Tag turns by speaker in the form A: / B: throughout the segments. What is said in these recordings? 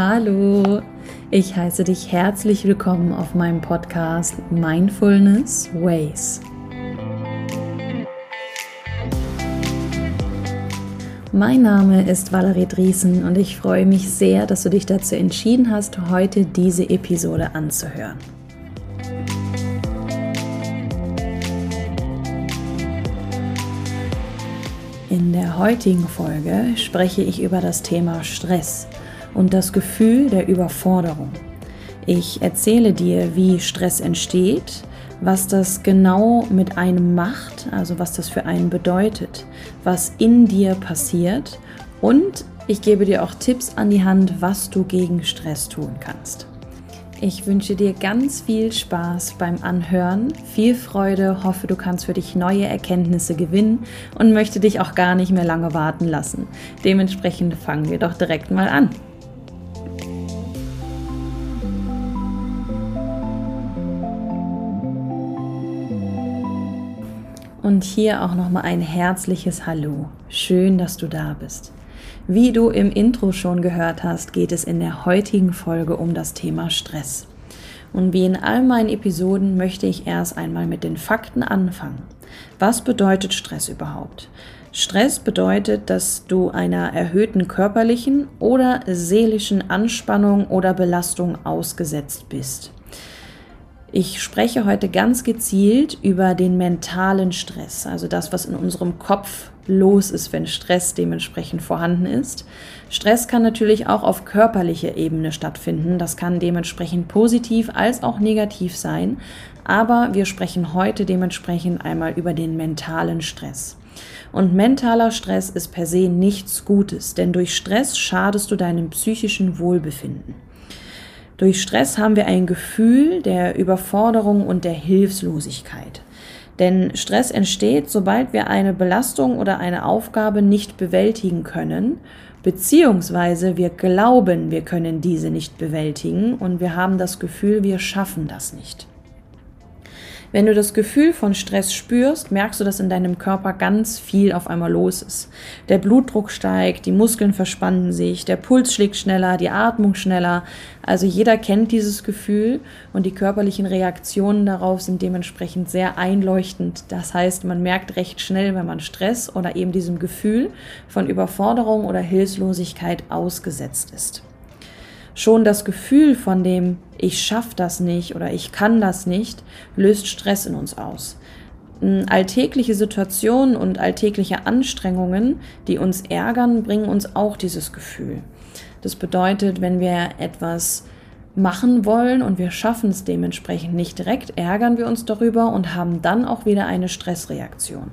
A: Hallo, ich heiße dich herzlich willkommen auf meinem Podcast Mindfulness Ways. Mein Name ist Valerie Driesen und ich freue mich sehr, dass du dich dazu entschieden hast, heute diese Episode anzuhören. In der heutigen Folge spreche ich über das Thema Stress und das Gefühl der Überforderung. Ich erzähle dir, wie Stress entsteht, was das genau mit einem macht, also was das für einen bedeutet, was in dir passiert und ich gebe dir auch Tipps an die Hand, was du gegen Stress tun kannst. Ich wünsche dir ganz viel Spaß beim Anhören, viel Freude, hoffe du kannst für dich neue Erkenntnisse gewinnen und möchte dich auch gar nicht mehr lange warten lassen. Dementsprechend fangen wir doch direkt mal an. Und hier auch nochmal ein herzliches Hallo. Schön, dass du da bist. Wie du im Intro schon gehört hast, geht es in der heutigen Folge um das Thema Stress. Und wie in all meinen Episoden möchte ich erst einmal mit den Fakten anfangen. Was bedeutet Stress überhaupt? Stress bedeutet, dass du einer erhöhten körperlichen oder seelischen Anspannung oder Belastung ausgesetzt bist. Ich spreche heute ganz gezielt über den mentalen Stress, also das, was in unserem Kopf los ist, wenn Stress dementsprechend vorhanden ist. Stress kann natürlich auch auf körperlicher Ebene stattfinden. Das kann dementsprechend positiv als auch negativ sein. Aber wir sprechen heute dementsprechend einmal über den mentalen Stress. Und mentaler Stress ist per se nichts Gutes, denn durch Stress schadest du deinem psychischen Wohlbefinden. Durch Stress haben wir ein Gefühl der Überforderung und der Hilflosigkeit. Denn Stress entsteht, sobald wir eine Belastung oder eine Aufgabe nicht bewältigen können, beziehungsweise wir glauben, wir können diese nicht bewältigen und wir haben das Gefühl, wir schaffen das nicht. Wenn du das Gefühl von Stress spürst, merkst du, dass in deinem Körper ganz viel auf einmal los ist. Der Blutdruck steigt, die Muskeln verspannen sich, der Puls schlägt schneller, die Atmung schneller. Also jeder kennt dieses Gefühl und die körperlichen Reaktionen darauf sind dementsprechend sehr einleuchtend. Das heißt, man merkt recht schnell, wenn man Stress oder eben diesem Gefühl von Überforderung oder Hilflosigkeit ausgesetzt ist schon das Gefühl von dem ich schaffe das nicht oder ich kann das nicht löst Stress in uns aus. Alltägliche Situationen und alltägliche Anstrengungen, die uns ärgern, bringen uns auch dieses Gefühl. Das bedeutet, wenn wir etwas machen wollen und wir schaffen es dementsprechend nicht direkt, ärgern wir uns darüber und haben dann auch wieder eine Stressreaktion.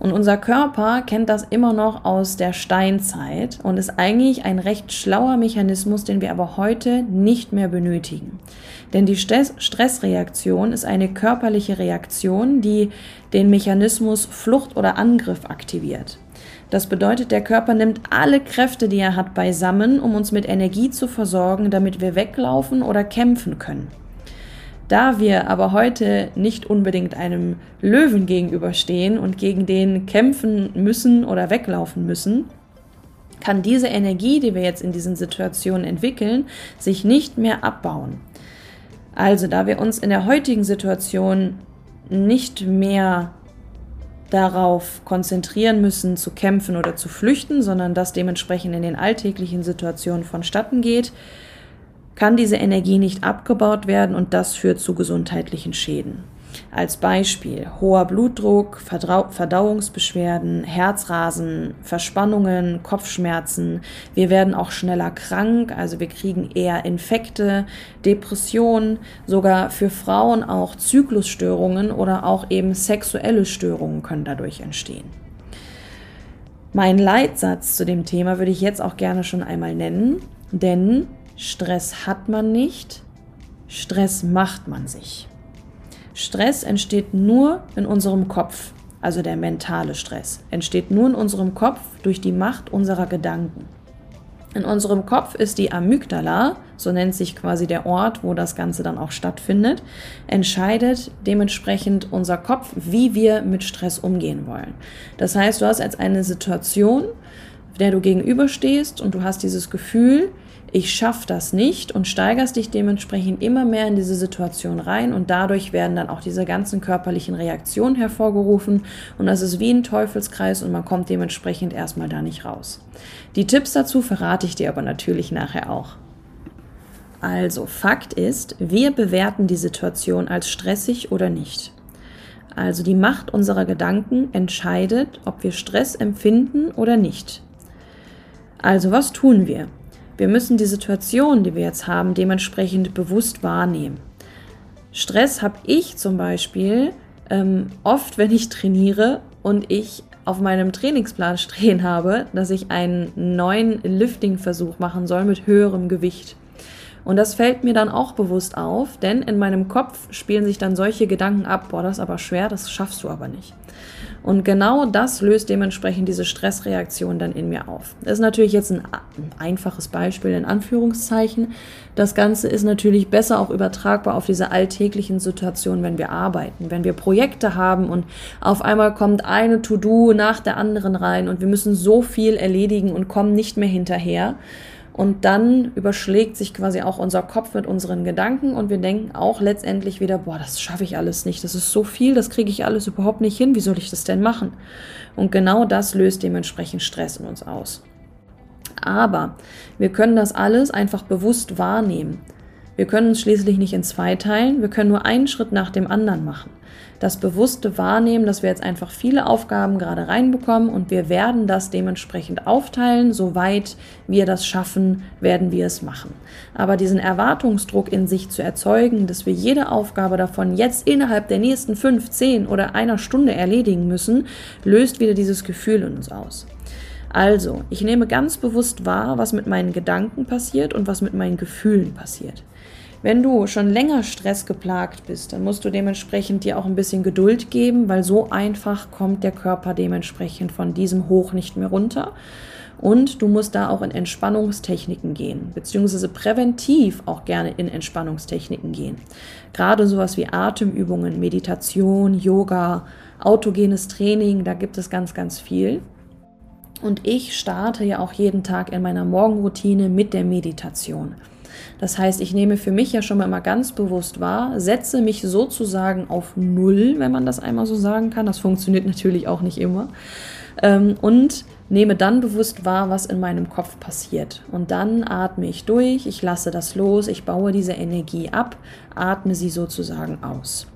A: Und unser Körper kennt das immer noch aus der Steinzeit und ist eigentlich ein recht schlauer Mechanismus, den wir aber heute nicht mehr benötigen. Denn die Stressreaktion ist eine körperliche Reaktion, die den Mechanismus Flucht oder Angriff aktiviert. Das bedeutet, der Körper nimmt alle Kräfte, die er hat, beisammen, um uns mit Energie zu versorgen, damit wir weglaufen oder kämpfen können. Da wir aber heute nicht unbedingt einem Löwen gegenüberstehen und gegen den kämpfen müssen oder weglaufen müssen, kann diese Energie, die wir jetzt in diesen Situationen entwickeln, sich nicht mehr abbauen. Also, da wir uns in der heutigen Situation nicht mehr darauf konzentrieren müssen, zu kämpfen oder zu flüchten, sondern das dementsprechend in den alltäglichen Situationen vonstatten geht, kann diese Energie nicht abgebaut werden und das führt zu gesundheitlichen Schäden. Als Beispiel hoher Blutdruck, Verdauungsbeschwerden, Herzrasen, Verspannungen, Kopfschmerzen. Wir werden auch schneller krank, also wir kriegen eher Infekte, Depressionen, sogar für Frauen auch Zyklusstörungen oder auch eben sexuelle Störungen können dadurch entstehen. Mein Leitsatz zu dem Thema würde ich jetzt auch gerne schon einmal nennen, denn Stress hat man nicht, Stress macht man sich. Stress entsteht nur in unserem Kopf, also der mentale Stress, entsteht nur in unserem Kopf durch die Macht unserer Gedanken. In unserem Kopf ist die Amygdala, so nennt sich quasi der Ort, wo das Ganze dann auch stattfindet, entscheidet dementsprechend unser Kopf, wie wir mit Stress umgehen wollen. Das heißt, du hast als eine Situation, der du gegenüberstehst und du hast dieses Gefühl, ich schaffe das nicht und steigerst dich dementsprechend immer mehr in diese Situation rein und dadurch werden dann auch diese ganzen körperlichen Reaktionen hervorgerufen und das ist wie ein Teufelskreis und man kommt dementsprechend erstmal da nicht raus. Die Tipps dazu verrate ich dir aber natürlich nachher auch. Also, Fakt ist, wir bewerten die Situation als stressig oder nicht. Also die Macht unserer Gedanken entscheidet, ob wir Stress empfinden oder nicht. Also was tun wir? Wir müssen die Situation, die wir jetzt haben, dementsprechend bewusst wahrnehmen. Stress habe ich zum Beispiel ähm, oft, wenn ich trainiere und ich auf meinem Trainingsplan stehen habe, dass ich einen neuen Lifting-Versuch machen soll mit höherem Gewicht. Und das fällt mir dann auch bewusst auf, denn in meinem Kopf spielen sich dann solche Gedanken ab, boah, das ist aber schwer, das schaffst du aber nicht. Und genau das löst dementsprechend diese Stressreaktion dann in mir auf. Das ist natürlich jetzt ein, ein, einfaches Beispiel in Anführungszeichen. Das Ganze ist natürlich besser auch übertragbar auf diese alltäglichen Situationen, wenn wir arbeiten, wenn wir Projekte haben und auf einmal kommt eine To-Do nach der anderen rein und wir müssen so viel erledigen und kommen nicht mehr hinterher. Und dann überschlägt sich quasi auch unser Kopf mit unseren Gedanken und wir denken auch letztendlich wieder, boah, das schaffe ich alles nicht, das ist so viel, das kriege ich alles überhaupt nicht hin, wie soll ich das denn machen? Und genau das löst dementsprechend Stress in uns aus. Aber wir können das alles einfach bewusst wahrnehmen. Wir können uns schließlich nicht in zwei teilen, wir können nur einen Schritt nach dem anderen machen das bewusste Wahrnehmen, dass wir jetzt einfach viele Aufgaben gerade reinbekommen und wir werden das dementsprechend aufteilen. Soweit wir das schaffen, werden wir es machen. Aber diesen Erwartungsdruck in sich zu erzeugen, dass wir jede Aufgabe davon jetzt innerhalb der nächsten fünf, zehn oder einer Stunde erledigen müssen, löst wieder dieses Gefühl in uns aus. Also, ich nehme ganz bewusst wahr, was mit meinen Gedanken passiert und was mit meinen Gefühlen passiert. Wenn du schon länger stressgeplagt bist, dann musst du dementsprechend dir auch ein bisschen Geduld geben, weil so einfach kommt der Körper dementsprechend von diesem Hoch nicht mehr runter. Und du musst da auch in Entspannungstechniken gehen, beziehungsweise präventiv auch gerne in Entspannungstechniken gehen. Gerade sowas wie Atemübungen, Meditation, Yoga, autogenes Training, da gibt es ganz, ganz viel. Und ich starte ja auch jeden Tag in meiner Morgenroutine mit der Meditation. Das heißt, ich nehme für mich ja schon mal immer ganz bewusst wahr, setze mich sozusagen auf Null, wenn man das einmal so sagen kann. Das funktioniert natürlich auch nicht immer. Ähm, und nehme dann bewusst wahr, was in meinem Kopf passiert. Und dann atme ich durch, ich lasse das los, ich baue diese Energie ab, atme sie sozusagen aus.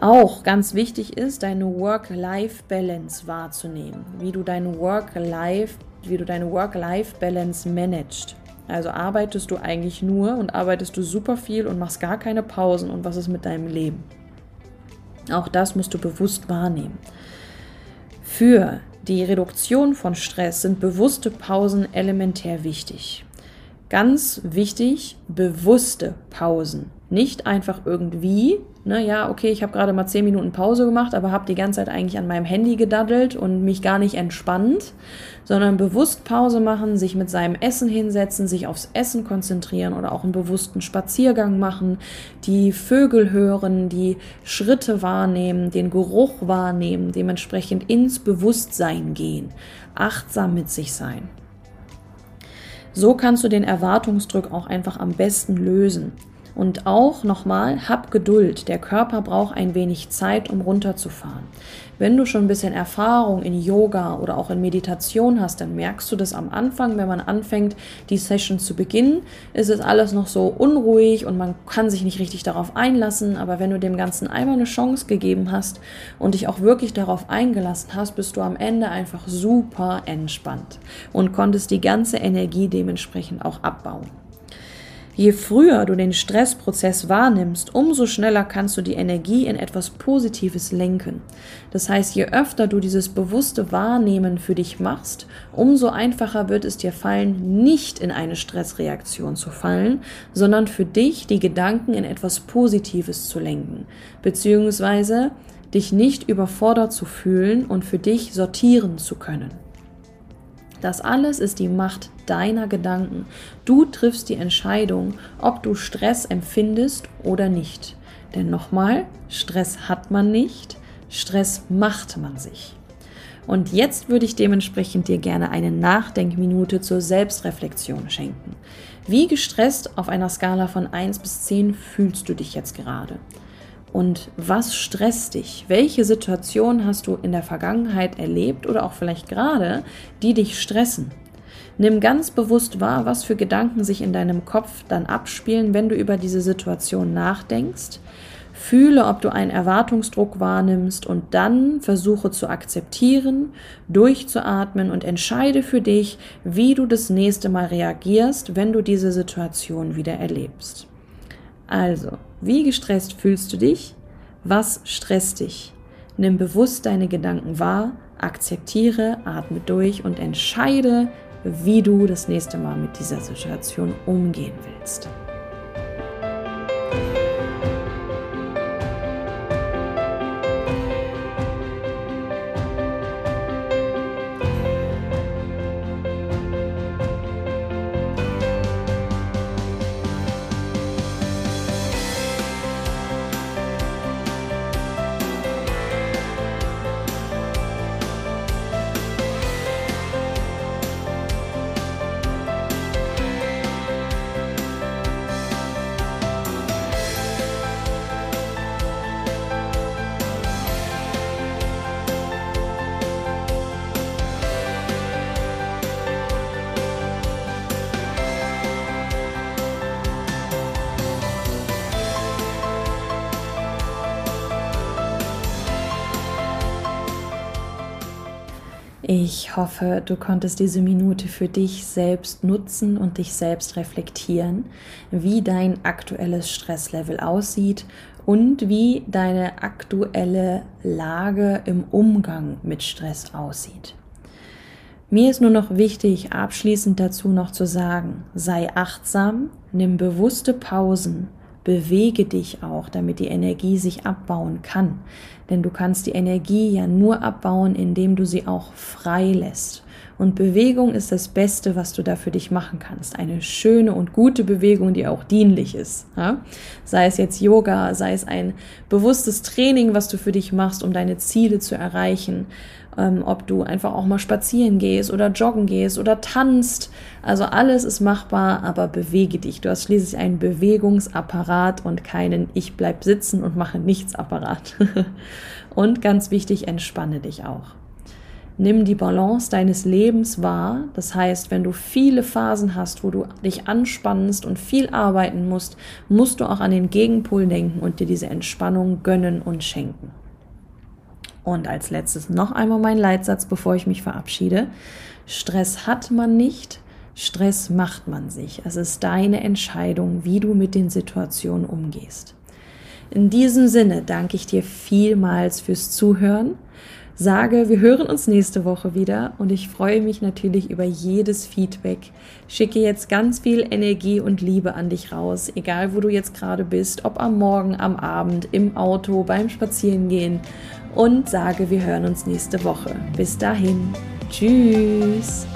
A: Auch ganz wichtig ist, deine Work-Life-Balance wahrzunehmen, wie du deine Work-Life, wie du deine Work-Life-Balance managst. Also arbeitest du eigentlich nur und arbeitest du super viel und machst gar keine Pausen und was ist mit deinem Leben? Auch das musst du bewusst wahrnehmen. Für die Reduktion von Stress sind bewusste Pausen elementär wichtig. Ganz wichtig, bewusste Pausen. Nicht einfach irgendwie, ne, ja, okay, ich habe gerade mal zehn Minuten Pause gemacht, aber habe die ganze Zeit eigentlich an meinem Handy gedaddelt und mich gar nicht entspannt, sondern bewusst Pause machen, sich mit seinem Essen hinsetzen, sich aufs Essen konzentrieren oder auch einen bewussten Spaziergang machen, die Vögel hören, die Schritte wahrnehmen, den Geruch wahrnehmen, dementsprechend ins Bewusstsein gehen, achtsam mit sich sein. So kannst du den Erwartungsdruck auch einfach am besten lösen. Und auch nochmal, hab Geduld. Der Körper braucht ein wenig Zeit, um runterzufahren. Wenn du schon ein bisschen Erfahrung in Yoga oder auch in Meditation hast, dann merkst du das am Anfang, wenn man anfängt, die Session zu beginnen, ist es alles noch so unruhig und man kann sich nicht richtig darauf einlassen. Aber wenn du dem Ganzen einmal eine Chance gegeben hast und dich auch wirklich darauf eingelassen hast, bist du am Ende einfach super entspannt und konntest die ganze Energie dementsprechend auch abbauen. Je früher du den Stressprozess wahrnimmst, umso schneller kannst du die Energie in etwas Positives lenken. Das heißt, je öfter du dieses bewusste Wahrnehmen für dich machst, umso einfacher wird es dir fallen, nicht in eine Stressreaktion zu fallen, sondern für dich die Gedanken in etwas Positives zu lenken, beziehungsweise dich nicht überfordert zu fühlen und für dich sortieren zu können. Das alles ist die Macht deiner Gedanken. Du triffst die Entscheidung, ob du Stress empfindest oder nicht. Denn nochmal, Stress hat man nicht, Stress macht man sich. Und jetzt würde ich dementsprechend dir gerne eine Nachdenkminute zur Selbstreflexion schenken. Wie gestresst auf einer Skala von 1 bis 10 fühlst du dich jetzt gerade? Und was stresst dich? Welche Situation hast du in der Vergangenheit erlebt oder auch vielleicht gerade, die dich stressen? Nimm ganz bewusst wahr, was für Gedanken sich in deinem Kopf dann abspielen, wenn du über diese Situation nachdenkst. Fühle, ob du einen Erwartungsdruck wahrnimmst und dann versuche zu akzeptieren, durchzuatmen und entscheide für dich, wie du das nächste Mal reagierst, wenn du diese Situation wieder erlebst. Also, wie gestresst fühlst du dich? Was stresst dich? Nimm bewusst deine Gedanken wahr, akzeptiere, atme durch und entscheide, wie du das nächste Mal mit dieser Situation umgehen willst. Ich hoffe, du konntest diese Minute für dich selbst nutzen und dich selbst reflektieren, wie dein aktuelles Stresslevel aussieht und wie deine aktuelle Lage im Umgang mit Stress aussieht. Mir ist nur noch wichtig, abschließend dazu noch zu sagen, sei achtsam, nimm bewusste Pausen bewege dich auch, damit die Energie sich abbauen kann. Denn du kannst die Energie ja nur abbauen, indem du sie auch frei lässt. Und Bewegung ist das Beste, was du da für dich machen kannst. Eine schöne und gute Bewegung, die auch dienlich ist. Ja? Sei es jetzt Yoga, sei es ein bewusstes Training, was du für dich machst, um deine Ziele zu erreichen ähm, ob du einfach auch mal spazieren gehst oder joggen gehst oder tanzt. Also alles ist machbar, aber bewege dich. Du hast schließlich einen Bewegungsapparat und keinen Ich bleib sitzen und mache nichts Apparat. und ganz wichtig, entspanne dich auch. Nimm die Balance deines Lebens wahr. Das heißt, wenn du viele Phasen hast, wo du dich anspannst und viel arbeiten musst, musst du auch an den Gegenpol denken und dir diese Entspannung gönnen und schenken. Und als letztes noch einmal mein Leitsatz, bevor ich mich verabschiede. Stress hat man nicht, Stress macht man sich. Es ist deine Entscheidung, wie du mit den Situationen umgehst. In diesem Sinne danke ich dir vielmals fürs Zuhören. Sage, wir hören uns nächste Woche wieder und ich freue mich natürlich über jedes Feedback. Schicke jetzt ganz viel Energie und Liebe an dich raus, egal wo du jetzt gerade bist, ob am Morgen, am Abend, im Auto, beim Spazierengehen und sage, wir hören uns nächste Woche. Bis dahin. Tschüss.